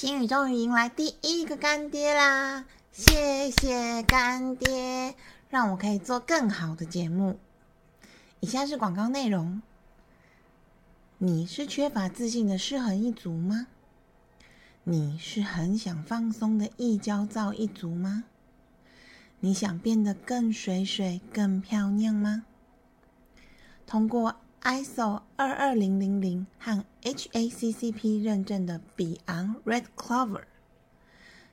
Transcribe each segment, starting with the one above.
星宇终于迎来第一个干爹啦！谢谢干爹，让我可以做更好的节目。以下是广告内容。你是缺乏自信的失衡一族吗？你是很想放松的易焦躁一族吗？你想变得更水水、更漂亮吗？通过 ISO 二二零零零和 HACCP 认证的比昂 Red Clover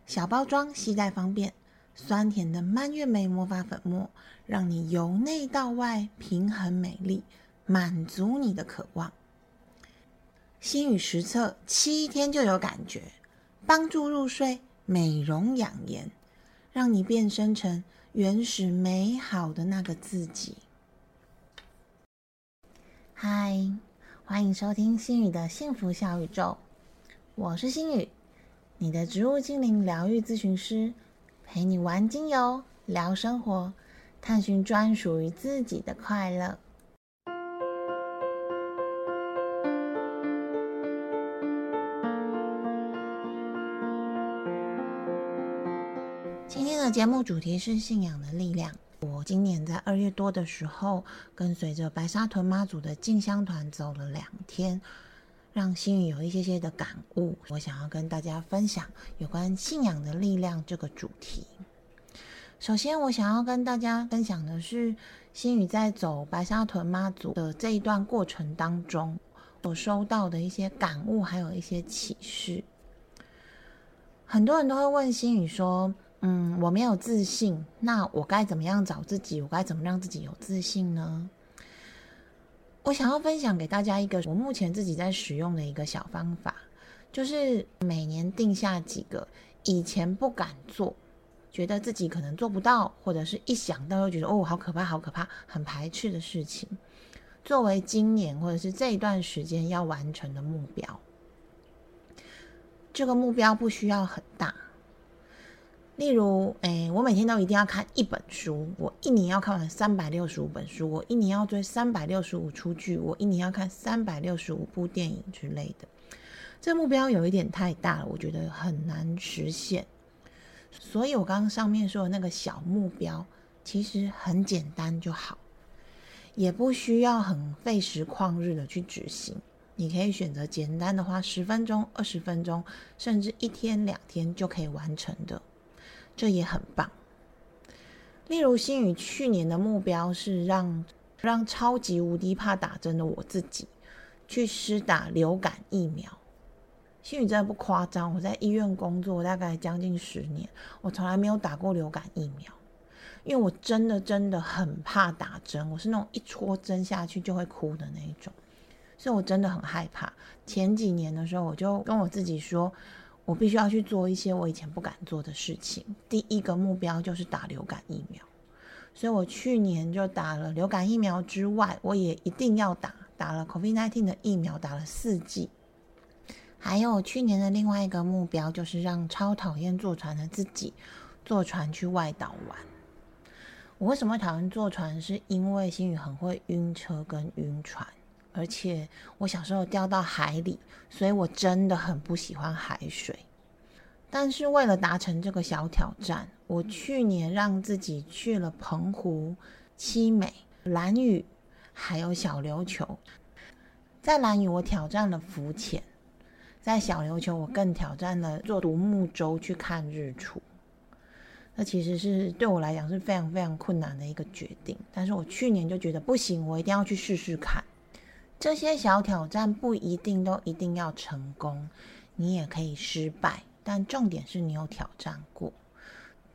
小包装，携带方便，酸甜的蔓越莓魔法粉末，让你由内到外平衡美丽，满足你的渴望。心语实测七天就有感觉，帮助入睡、美容养颜，让你变身成原始美好的那个自己。欢迎收听心语的幸福小宇宙，我是心宇，你的植物精灵疗愈咨询师，陪你玩精油、聊生活，探寻专属于自己的快乐。今天的节目主题是信仰的力量。我今年在二月多的时候，跟随着白沙屯妈祖的进香团走了两天，让心里有一些些的感悟。我想要跟大家分享有关信仰的力量这个主题。首先，我想要跟大家分享的是，心宇在走白沙屯妈祖的这一段过程当中，所收到的一些感悟，还有一些启示。很多人都会问心宇说。嗯，我没有自信，那我该怎么样找自己？我该怎么让自己有自信呢？我想要分享给大家一个我目前自己在使用的一个小方法，就是每年定下几个以前不敢做，觉得自己可能做不到，或者是一想到就觉得哦，好可怕，好可怕，很排斥的事情，作为今年或者是这一段时间要完成的目标。这个目标不需要很大。例如，哎，我每天都一定要看一本书，我一年要看完三百六十五本书，我一年要追三百六十五出剧，我一年要看三百六十五部电影之类的。这目标有一点太大了，我觉得很难实现。所以我刚刚上面说的那个小目标，其实很简单就好，也不需要很费时旷日的去执行。你可以选择简单的，花十分钟、二十分钟，甚至一天两天就可以完成的。这也很棒。例如，新宇去年的目标是让让超级无敌怕打针的我自己去施打流感疫苗。新宇真的不夸张，我在医院工作大概将近十年，我从来没有打过流感疫苗，因为我真的真的很怕打针，我是那种一戳针下去就会哭的那一种，所以我真的很害怕。前几年的时候，我就跟我自己说。我必须要去做一些我以前不敢做的事情。第一个目标就是打流感疫苗，所以我去年就打了流感疫苗之外，我也一定要打打了 COVID-19 的疫苗，打了四剂。还有去年的另外一个目标就是让超讨厌坐船的自己坐船去外岛玩。我为什么讨厌坐船？是因为心宇很会晕车跟晕船。而且我小时候掉到海里，所以我真的很不喜欢海水。但是为了达成这个小挑战，我去年让自己去了澎湖、七美、蓝屿，还有小琉球。在蓝屿，我挑战了浮潜；在小琉球，我更挑战了坐独木舟去看日出。那其实是对我来讲是非常非常困难的一个决定。但是我去年就觉得不行，我一定要去试试看。这些小挑战不一定都一定要成功，你也可以失败，但重点是你有挑战过。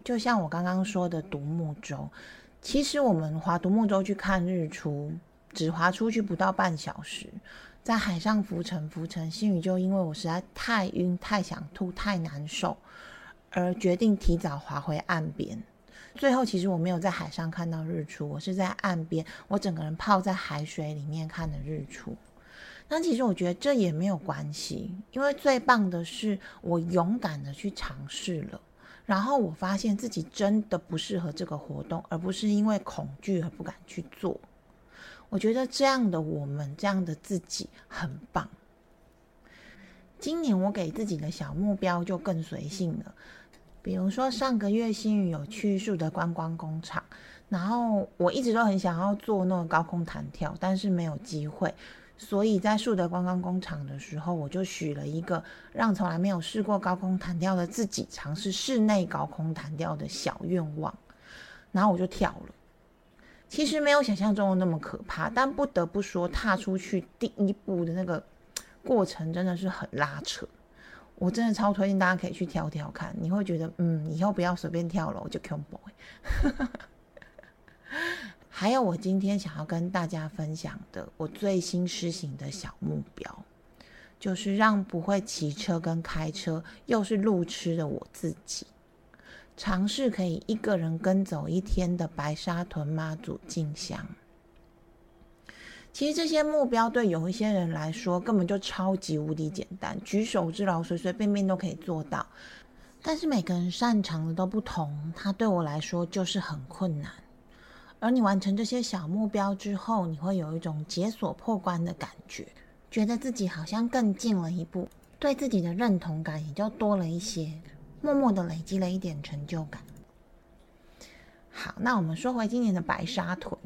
就像我刚刚说的独木舟，其实我们划独木舟去看日出，只划出去不到半小时，在海上浮沉浮沉，心宇就因为我实在太晕、太想吐、太难受，而决定提早划回岸边。最后，其实我没有在海上看到日出，我是在岸边，我整个人泡在海水里面看的日出。那其实我觉得这也没有关系，因为最棒的是我勇敢的去尝试了，然后我发现自己真的不适合这个活动，而不是因为恐惧而不敢去做。我觉得这样的我们，这样的自己很棒。今年我给自己的小目标就更随性了，比如说上个月新宇有去树的观光工厂，然后我一直都很想要做那个高空弹跳，但是没有机会。所以在树德观光工厂的时候，我就许了一个让从来没有试过高空弹跳的自己尝试室内高空弹跳的小愿望，然后我就跳了。其实没有想象中的那么可怕，但不得不说，踏出去第一步的那个过程真的是很拉扯。我真的超推荐大家可以去跳跳看，你会觉得，嗯，以后不要随便跳楼，就 combo。还有，我今天想要跟大家分享的，我最新施行的小目标，就是让不会骑车跟开车又是路痴的我自己，尝试可以一个人跟走一天的白沙屯妈祖进香。其实这些目标对有一些人来说根本就超级无敌简单，举手之劳，随随便便都可以做到。但是每个人擅长的都不同，它对我来说就是很困难。而你完成这些小目标之后，你会有一种解锁破关的感觉，觉得自己好像更进了一步，对自己的认同感也就多了一些，默默的累积了一点成就感。好，那我们说回今年的白沙屯，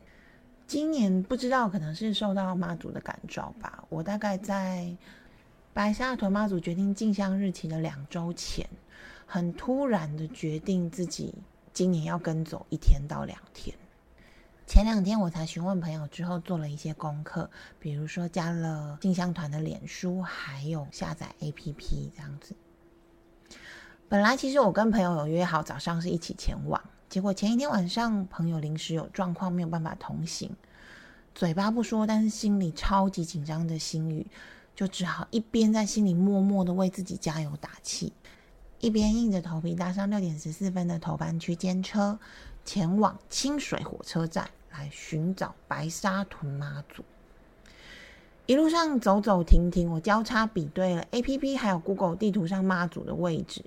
今年不知道可能是受到妈祖的感召吧，我大概在白沙屯妈祖决定进香日期的两周前，很突然的决定自己今年要跟走一天到两天。前两天我才询问朋友，之后做了一些功课，比如说加了进香团的脸书，还有下载 APP 这样子。本来其实我跟朋友有约好早上是一起前往，结果前一天晚上朋友临时有状况，没有办法同行。嘴巴不说，但是心里超级紧张的心语，就只好一边在心里默默的为自己加油打气，一边硬着头皮搭上六点十四分的头班区间车。前往清水火车站来寻找白沙屯妈祖。一路上走走停停，我交叉比对了 A P P 还有 Google 地图上妈祖的位置，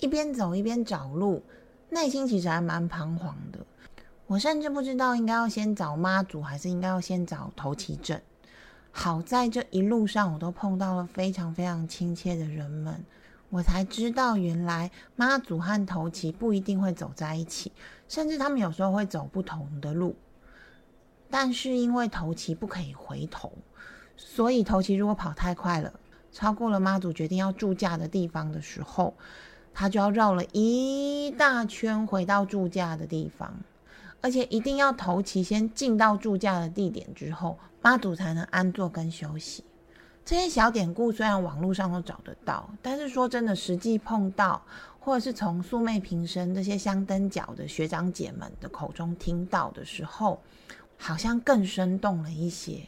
一边走一边找路，内心其实还蛮彷徨的。我甚至不知道应该要先找妈祖，还是应该要先找头旗镇。好在这一路上，我都碰到了非常非常亲切的人们。我才知道，原来妈祖和头旗不一定会走在一起，甚至他们有时候会走不同的路。但是因为头旗不可以回头，所以头旗如果跑太快了，超过了妈祖决定要驻驾的地方的时候，他就要绕了一大圈回到住驾的地方，而且一定要头旗先进到住驾的地点之后，妈祖才能安坐跟休息。这些小典故虽然网络上都找得到，但是说真的，实际碰到或者是从素昧平生这些香灯脚的学长姐们的口中听到的时候，好像更生动了一些。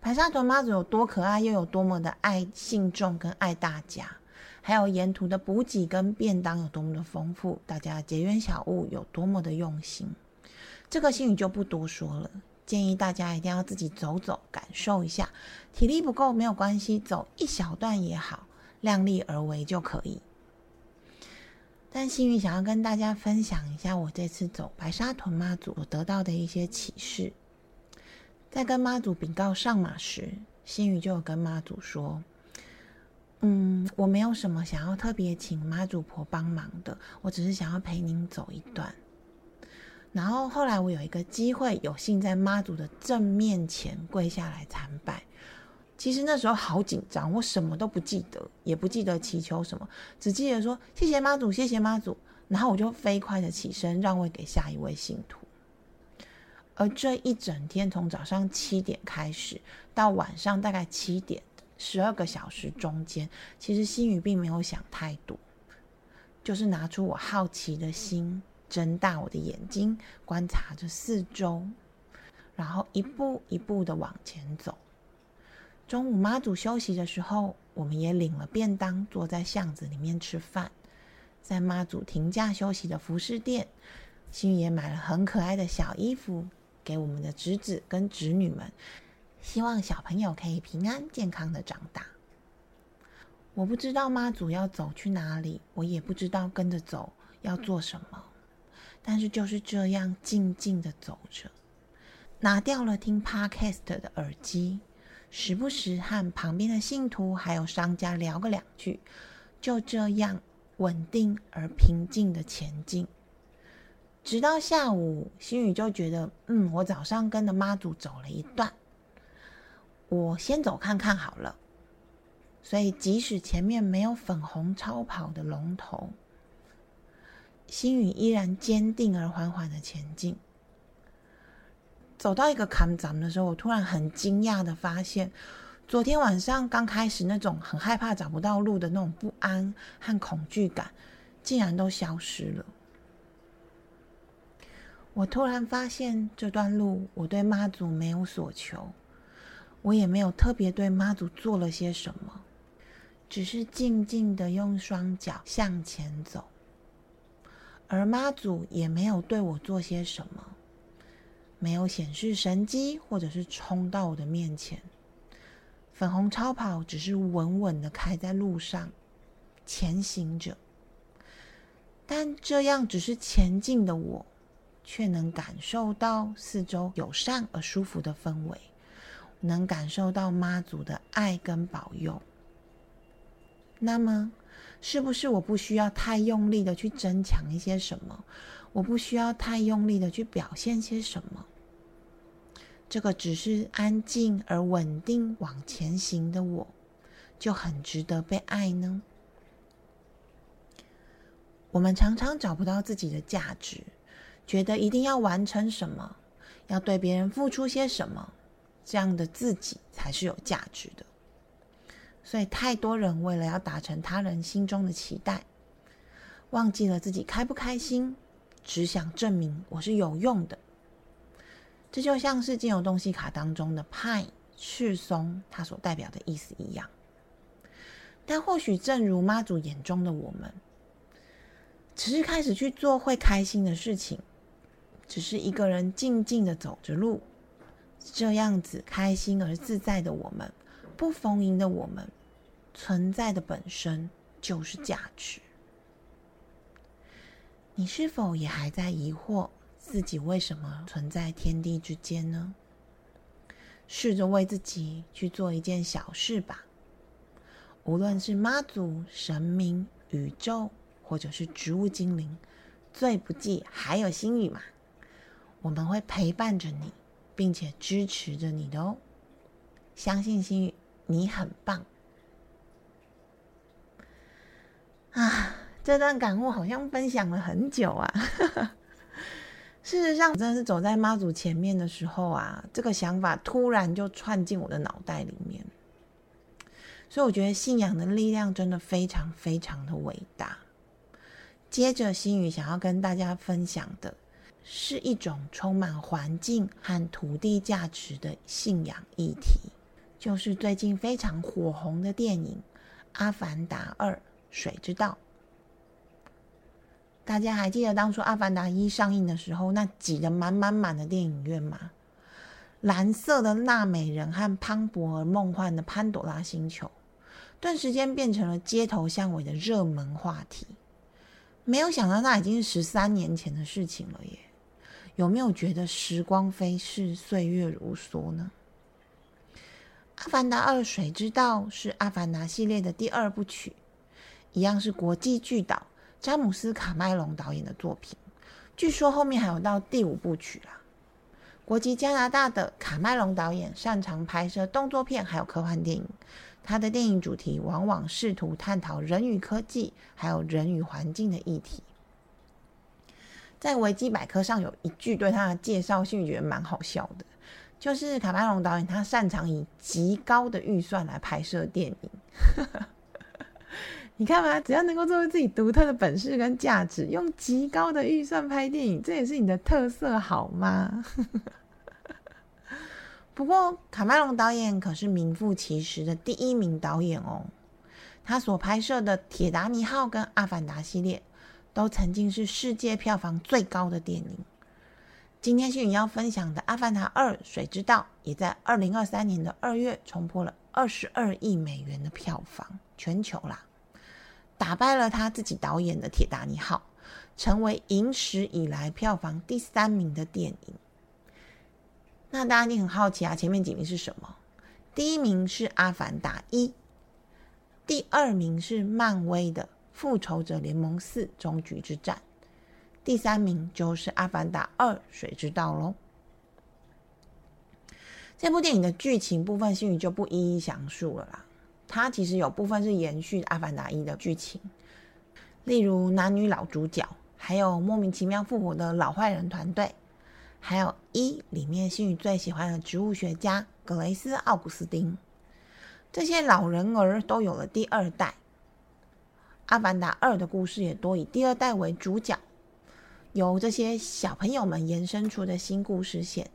白沙屯妈祖有多可爱，又有多么的爱信众跟爱大家，还有沿途的补给跟便当有多么的丰富，大家结缘小物有多么的用心，这个心语就不多说了。建议大家一定要自己走走，感受一下。体力不够没有关系，走一小段也好，量力而为就可以。但幸运想要跟大家分享一下，我这次走白沙屯妈祖我得到的一些启示。在跟妈祖禀告上马时，幸运就有跟妈祖说：“嗯，我没有什么想要特别请妈祖婆帮忙的，我只是想要陪您走一段。”然后后来我有一个机会，有幸在妈祖的正面前跪下来参拜。其实那时候好紧张，我什么都不记得，也不记得祈求什么，只记得说谢谢妈祖，谢谢妈祖。然后我就飞快的起身让位给下一位信徒。而这一整天，从早上七点开始到晚上大概七点，十二个小时中间，其实心雨并没有想太多，就是拿出我好奇的心。睁大我的眼睛，观察着四周，然后一步一步的往前走。中午妈祖休息的时候，我们也领了便当，坐在巷子里面吃饭。在妈祖停假休息的服饰店，心雨也买了很可爱的小衣服给我们的侄子跟侄女们，希望小朋友可以平安健康的长大。我不知道妈祖要走去哪里，我也不知道跟着走要做什么。但是就是这样静静的走着，拿掉了听 podcast 的耳机，时不时和旁边的信徒还有商家聊个两句，就这样稳定而平静的前进。直到下午，心宇就觉得，嗯，我早上跟着妈祖走了一段，我先走看看好了。所以，即使前面没有粉红超跑的龙头，心宇依然坚定而缓缓的前进。走到一个坎站的时候，我突然很惊讶的发现，昨天晚上刚开始那种很害怕找不到路的那种不安和恐惧感，竟然都消失了。我突然发现，这段路我对妈祖没有所求，我也没有特别对妈祖做了些什么，只是静静的用双脚向前走，而妈祖也没有对我做些什么。没有显示神机，或者是冲到我的面前。粉红超跑只是稳稳的开在路上，前行着。但这样只是前进的我，却能感受到四周友善而舒服的氛围，能感受到妈祖的爱跟保佑。那么，是不是我不需要太用力的去争抢一些什么？我不需要太用力的去表现些什么？这个只是安静而稳定往前行的我，就很值得被爱呢。我们常常找不到自己的价值，觉得一定要完成什么，要对别人付出些什么，这样的自己才是有价值的。所以，太多人为了要达成他人心中的期待，忘记了自己开不开心，只想证明我是有用的。这就像是精油东西卡当中的派赤松，它所代表的意思一样。但或许正如妈祖眼中的我们，只是开始去做会开心的事情，只是一个人静静的走着路，这样子开心而自在的我们，不逢迎的我们，存在的本身就是价值。你是否也还在疑惑？自己为什么存在天地之间呢？试着为自己去做一件小事吧。无论是妈祖、神明、宇宙，或者是植物精灵，最不济还有心语嘛。我们会陪伴着你，并且支持着你的哦。相信心语，你很棒。啊，这段感悟好像分享了很久啊。事实上，真的是走在妈祖前面的时候啊，这个想法突然就窜进我的脑袋里面。所以我觉得信仰的力量真的非常非常的伟大。接着，心宇想要跟大家分享的是一种充满环境和土地价值的信仰议题，就是最近非常火红的电影《阿凡达二：水之道》。大家还记得当初《阿凡达一》上映的时候，那挤得满满满的电影院吗？蓝色的纳美人和磅礴而梦幻的潘朵拉星球，顿时间变成了街头巷尾的热门话题。没有想到，那已经是十三年前的事情了耶！有没有觉得时光飞逝，岁月如梭呢？《阿凡达二：水之道》是《阿凡达》系列的第二部曲，一样是国际巨岛。詹姆斯·卡麦隆导演的作品，据说后面还有到第五部曲啦。国籍加拿大的卡麦隆导演擅长拍摄动作片，还有科幻电影。他的电影主题往往试图探讨人与科技，还有人与环境的议题。在维基百科上有一句对他的介绍，性觉得蛮好笑的，就是卡麦隆导演他擅长以极高的预算来拍摄电影。你看嘛，只要能够做出自己独特的本事跟价值，用极高的预算拍电影，这也是你的特色，好吗？不过，卡麦隆导演可是名副其实的第一名导演哦。他所拍摄的《铁达尼号》跟《阿凡达》系列，都曾经是世界票房最高的电影。今天是你要分享的《阿凡达二：水之道》，也在二零二三年的二月冲破了二十二亿美元的票房，全球啦。打败了他自己导演的《铁达尼号》，成为影史以来票房第三名的电影。那大家一定很好奇啊，前面几名是什么？第一名是《阿凡达一》，第二名是漫威的《复仇者联盟四：终局之战》，第三名就是《阿凡达二：水之道》喽。这部电影的剧情部分，星宇就不一一详述了啦。它其实有部分是延续《阿凡达一》的剧情，例如男女老主角，还有莫名其妙复活的老坏人团队。还有一里面星宇最喜欢的植物学家格雷斯·奥古斯丁，这些老人儿都有了第二代。《阿凡达二》的故事也多以第二代为主角，由这些小朋友们延伸出的新故事线。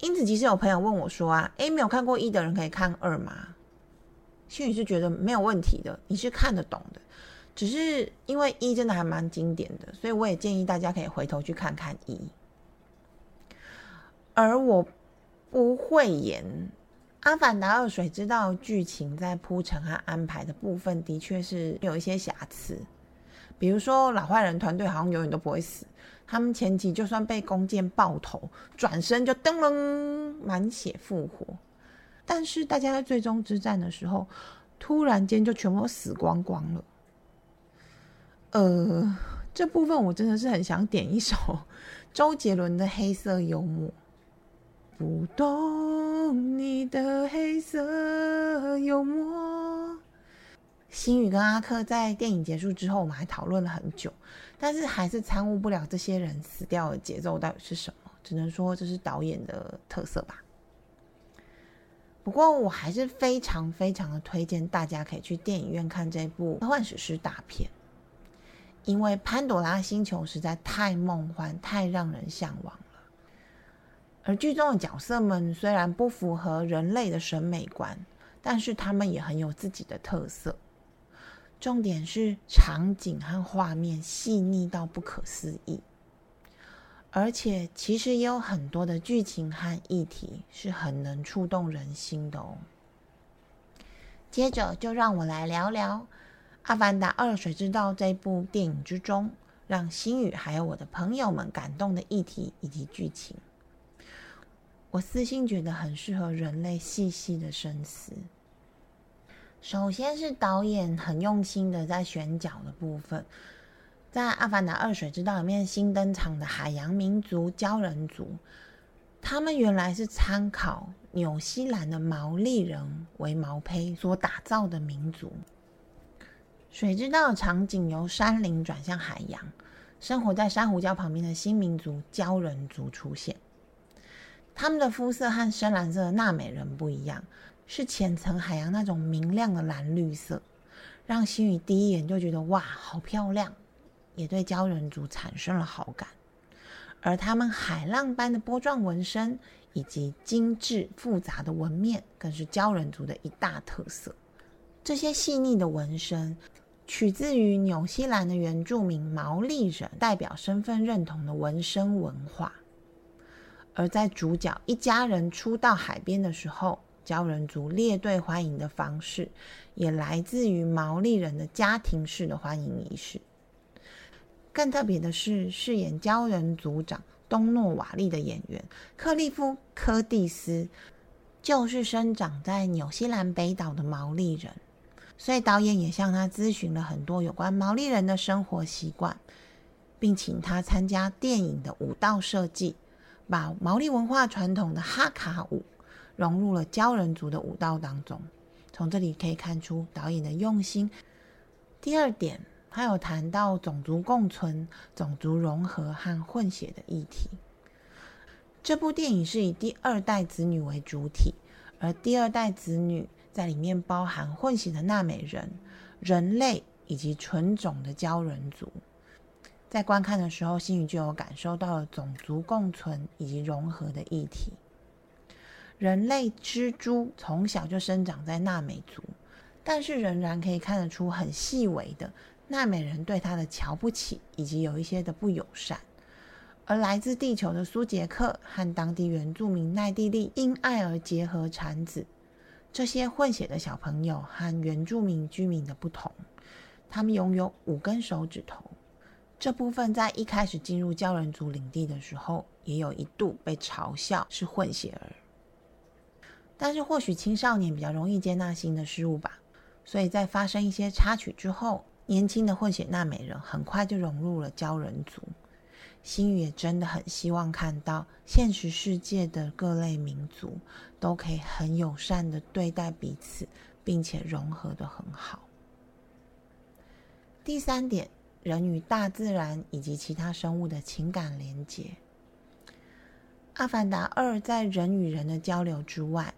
因此，即使有朋友问我说：“啊，诶，没有看过一的人可以看二吗？”心宇是觉得没有问题的，你是看得懂的。只是因为一真的还蛮经典的，所以我也建议大家可以回头去看看一。而我不会演《阿凡达二水之道》剧情在铺陈和安排的部分，的确是有一些瑕疵。比如说，老坏人团队好像永远都不会死，他们前期就算被弓箭爆头，转身就噔噔满血复活。但是大家在最终之战的时候，突然间就全部死光光了。呃，这部分我真的是很想点一首 周杰伦的《黑色幽默》。不懂你的黑色幽默。星宇跟阿克在电影结束之后，我们还讨论了很久，但是还是参悟不了这些人死掉的节奏到底是什么。只能说这是导演的特色吧。不过我还是非常非常的推荐大家可以去电影院看这部科幻史诗大片，因为潘朵拉星球实在太梦幻，太让人向往。而剧中的角色们虽然不符合人类的审美观，但是他们也很有自己的特色。重点是场景和画面细腻到不可思议，而且其实也有很多的剧情和议题是很能触动人心的哦。接着就让我来聊聊《阿凡达二：水之道》这部电影之中，让星宇还有我的朋友们感动的议题以及剧情。我私心觉得很适合人类细细的深思。首先是导演很用心的在选角的部分，在《阿凡达二：水之道》里面新登场的海洋民族鲛人族，他们原来是参考纽西兰的毛利人为毛胚所打造的民族。水之道的场景由山林转向海洋，生活在珊瑚礁旁边的新民族鲛人族出现。他们的肤色和深蓝色的纳美人不一样，是浅层海洋那种明亮的蓝绿色，让星宇第一眼就觉得哇，好漂亮，也对鲛人族产生了好感。而他们海浪般的波状纹身以及精致复杂的纹面，更是鲛人族的一大特色。这些细腻的纹身取自于纽西兰的原住民毛利人代表身份认同的纹身文化。而在主角一家人初到海边的时候，鲛人族列队欢迎的方式，也来自于毛利人的家庭式的欢迎仪式。更特别的是，饰演鲛人族长东诺瓦利的演员克利夫·柯蒂斯，就是生长在纽西兰北岛的毛利人，所以导演也向他咨询了很多有关毛利人的生活习惯，并请他参加电影的舞蹈设计。把毛利文化传统的哈卡舞融入了鲛人族的舞蹈当中，从这里可以看出导演的用心。第二点，他有谈到种族共存、种族融合和混血的议题。这部电影是以第二代子女为主体，而第二代子女在里面包含混血的纳美人、人类以及纯种的鲛人族。在观看的时候，心宇就有感受到了种族共存以及融合的议题。人类蜘蛛从小就生长在纳美族，但是仍然可以看得出很细微的纳美人对他的瞧不起，以及有一些的不友善。而来自地球的苏杰克和当地原住民奈蒂利因爱而结合产子，这些混血的小朋友和原住民居民的不同，他们拥有五根手指头。这部分在一开始进入鲛人族领地的时候，也有一度被嘲笑是混血儿。但是或许青少年比较容易接纳新的事物吧，所以在发生一些插曲之后，年轻的混血纳美人很快就融入了鲛人族。星宇也真的很希望看到现实世界的各类民族都可以很友善的对待彼此，并且融合的很好。第三点，人与大自然以及其他生物的情感连接。阿凡达二在人与人的交流之外，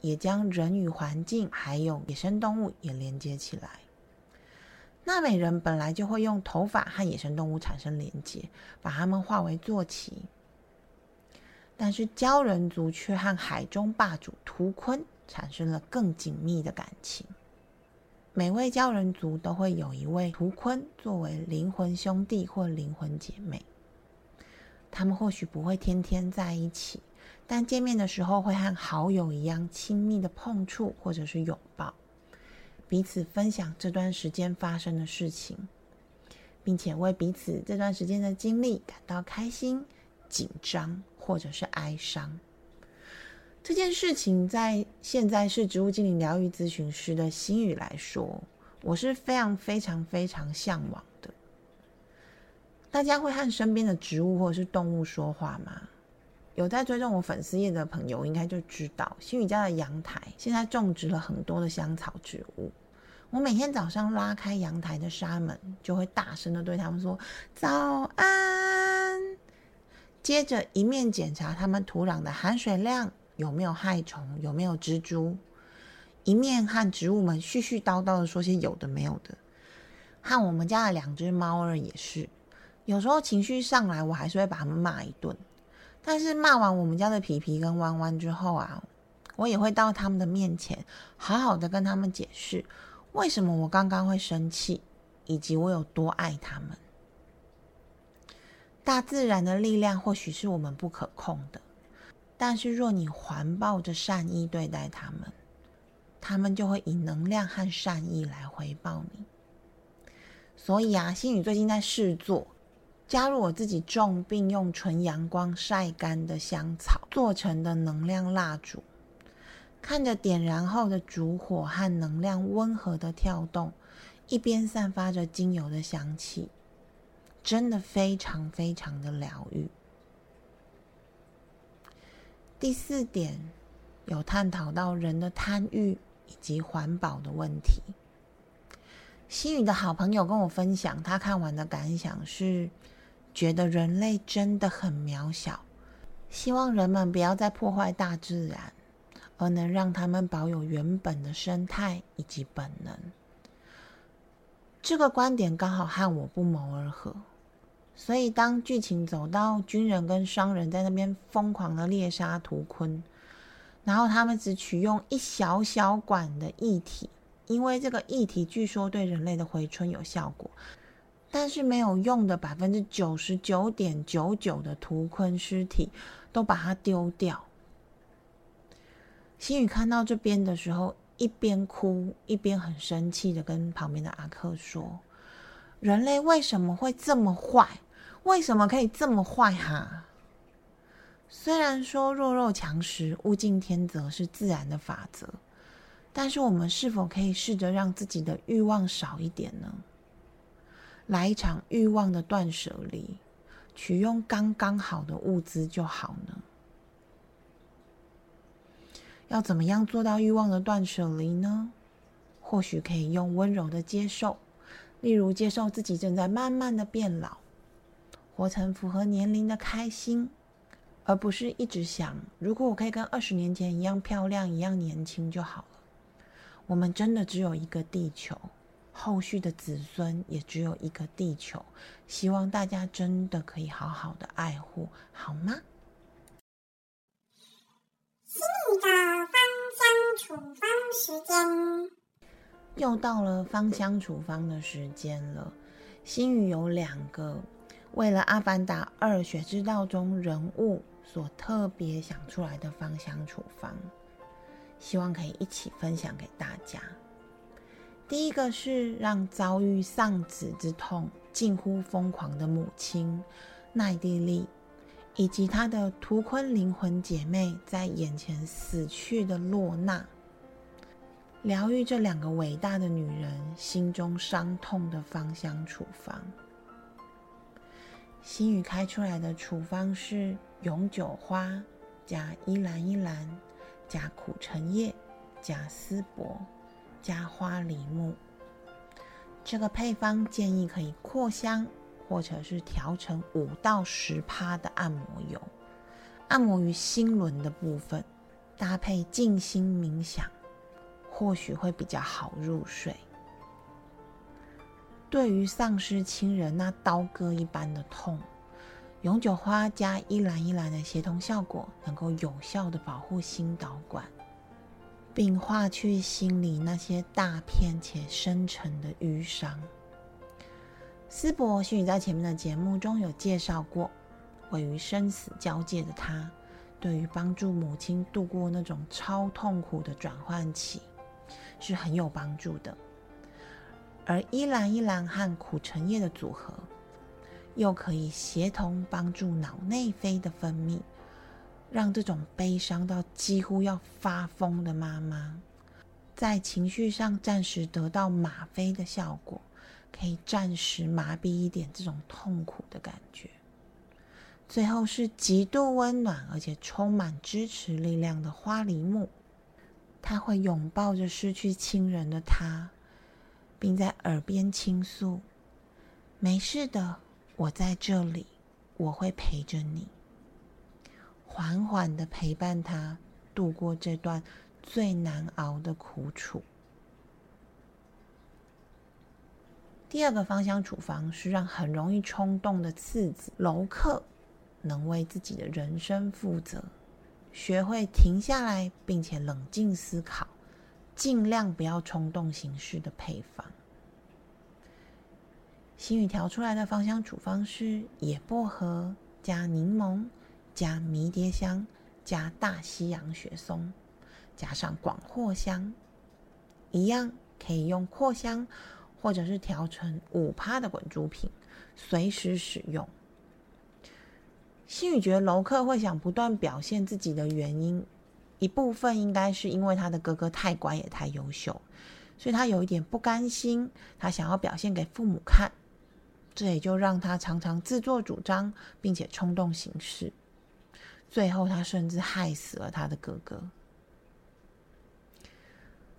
也将人与环境还有野生动物也连接起来。纳美人本来就会用头发和野生动物产生连接，把它们化为坐骑。但是鲛人族却和海中霸主图鲲产生了更紧密的感情。每位鲛人族都会有一位图坤作为灵魂兄弟或灵魂姐妹。他们或许不会天天在一起，但见面的时候会和好友一样亲密的碰触或者是拥抱。彼此分享这段时间发生的事情，并且为彼此这段时间的经历感到开心、紧张或者是哀伤。这件事情在现在是植物精灵疗愈咨询师的心语来说，我是非常非常非常向往的。大家会和身边的植物或者是动物说话吗？有在追踪我粉丝页的朋友，应该就知道新宇家的阳台现在种植了很多的香草植物。我每天早上拉开阳台的纱门，就会大声的对他们说早安，接着一面检查他们土壤的含水量有没有害虫，有没有蜘蛛，一面和植物们絮絮叨叨的说些有的没有的。和我们家的两只猫儿也是，有时候情绪上来，我还是会把它们骂一顿。但是骂完我们家的皮皮跟弯弯之后啊，我也会到他们的面前，好好的跟他们解释为什么我刚刚会生气，以及我有多爱他们。大自然的力量或许是我们不可控的，但是若你环抱着善意对待他们，他们就会以能量和善意来回报你。所以啊，心宇最近在试做。加入我自己种并用纯阳光晒干的香草做成的能量蜡烛，看着点燃后的烛火和能量温和的跳动，一边散发着精油的香气，真的非常非常的疗愈。第四点，有探讨到人的贪欲以及环保的问题。心宇的好朋友跟我分享，他看完的感想是。觉得人类真的很渺小，希望人们不要再破坏大自然，而能让他们保有原本的生态以及本能。这个观点刚好和我不谋而合，所以当剧情走到军人跟商人在那边疯狂的猎杀图鲲，然后他们只取用一小小管的液体，因为这个液体据说对人类的回春有效果。但是没有用的百分之九十九点九九的图鲲尸体都把它丢掉。心宇看到这边的时候，一边哭一边很生气的跟旁边的阿克说：“人类为什么会这么坏？为什么可以这么坏？哈！虽然说弱肉强食、物竞天择是自然的法则，但是我们是否可以试着让自己的欲望少一点呢？”来一场欲望的断舍离，取用刚刚好的物资就好呢。要怎么样做到欲望的断舍离呢？或许可以用温柔的接受，例如接受自己正在慢慢的变老，活成符合年龄的开心，而不是一直想，如果我可以跟二十年前一样漂亮、一样年轻就好了。我们真的只有一个地球。后续的子孙也只有一个地球，希望大家真的可以好好的爱护，好吗？心宇的芳香处方时间又到了芳香处方的时间了。心宇有两个为了《阿凡达二：血之道》中人物所特别想出来的芳香处方，希望可以一起分享给大家。第一个是让遭遇丧子之痛、近乎疯狂的母亲奈蒂利，以及她的图坤灵魂姐妹在眼前死去的洛娜，疗愈这两个伟大的女人心中伤痛的芳香处方。心宇开出来的处方是永久花加依兰依兰加苦橙叶加丝柏加花梨木。这个配方建议可以扩香。或者是调成五到十趴的按摩油，按摩于心轮的部分，搭配静心冥想，或许会比较好入睡。对于丧失亲人那刀割一般的痛，永久花加一兰一兰的协同效果，能够有效的保护心导管，并化去心里那些大片且深沉的淤伤。斯伯许在前面的节目中有介绍过，位于生死交界的他，对于帮助母亲度过那种超痛苦的转换期是很有帮助的。而依兰依兰和苦橙叶的组合，又可以协同帮助脑内啡的分泌，让这种悲伤到几乎要发疯的妈妈，在情绪上暂时得到吗啡的效果。可以暂时麻痹一点这种痛苦的感觉。最后是极度温暖而且充满支持力量的花梨木，他会拥抱着失去亲人的他，并在耳边倾诉：“没事的，我在这里，我会陪着你，缓缓的陪伴他度过这段最难熬的苦楚。”第二个芳香处方是让很容易冲动的次子楼克能为自己的人生负责，学会停下来，并且冷静思考，尽量不要冲动行事的配方。心宇调出来的芳香处方是野薄荷加柠檬加迷迭香加大西洋雪松，加上广藿香，一样可以用扩香。或者是调成五趴的滚珠瓶，随时使用。心宇觉得楼客会想不断表现自己的原因，一部分应该是因为他的哥哥太乖也太优秀，所以他有一点不甘心，他想要表现给父母看，这也就让他常常自作主张，并且冲动行事，最后他甚至害死了他的哥哥。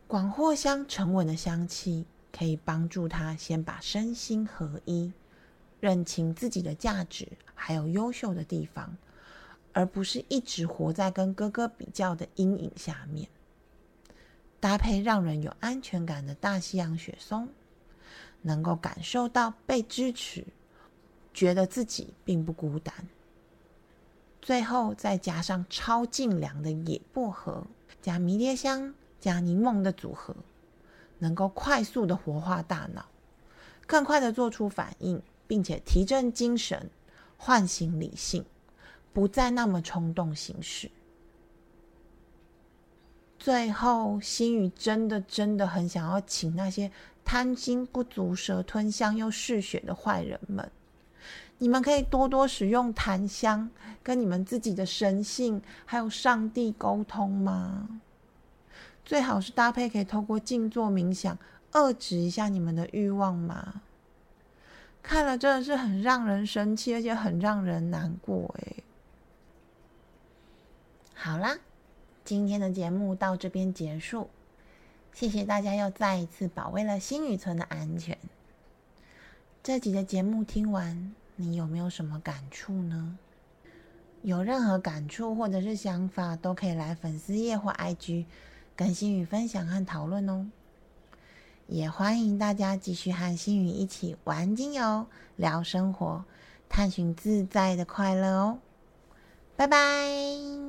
广藿香沉稳的香气。可以帮助他先把身心合一，认清自己的价值，还有优秀的地方，而不是一直活在跟哥哥比较的阴影下面。搭配让人有安全感的大西洋雪松，能够感受到被支持，觉得自己并不孤单。最后再加上超净凉的野薄荷加迷迭香加柠檬的组合。能够快速的活化大脑，更快的做出反应，并且提振精神，唤醒理性，不再那么冲动行事。最后，心宇真的真的很想要请那些贪心不足蛇吞象又嗜血的坏人们，你们可以多多使用檀香，跟你们自己的神性还有上帝沟通吗？最好是搭配，可以透过静坐冥想遏制一下你们的欲望吗。看了真的是很让人生气，而且很让人难过哎。好啦，今天的节目到这边结束，谢谢大家又再一次保卫了新宇村的安全。这集的节目听完，你有没有什么感触呢？有任何感触或者是想法，都可以来粉丝页或 IG。跟心宇分享和讨论哦，也欢迎大家继续和心宇一起玩精油、聊生活、探寻自在的快乐哦，拜拜。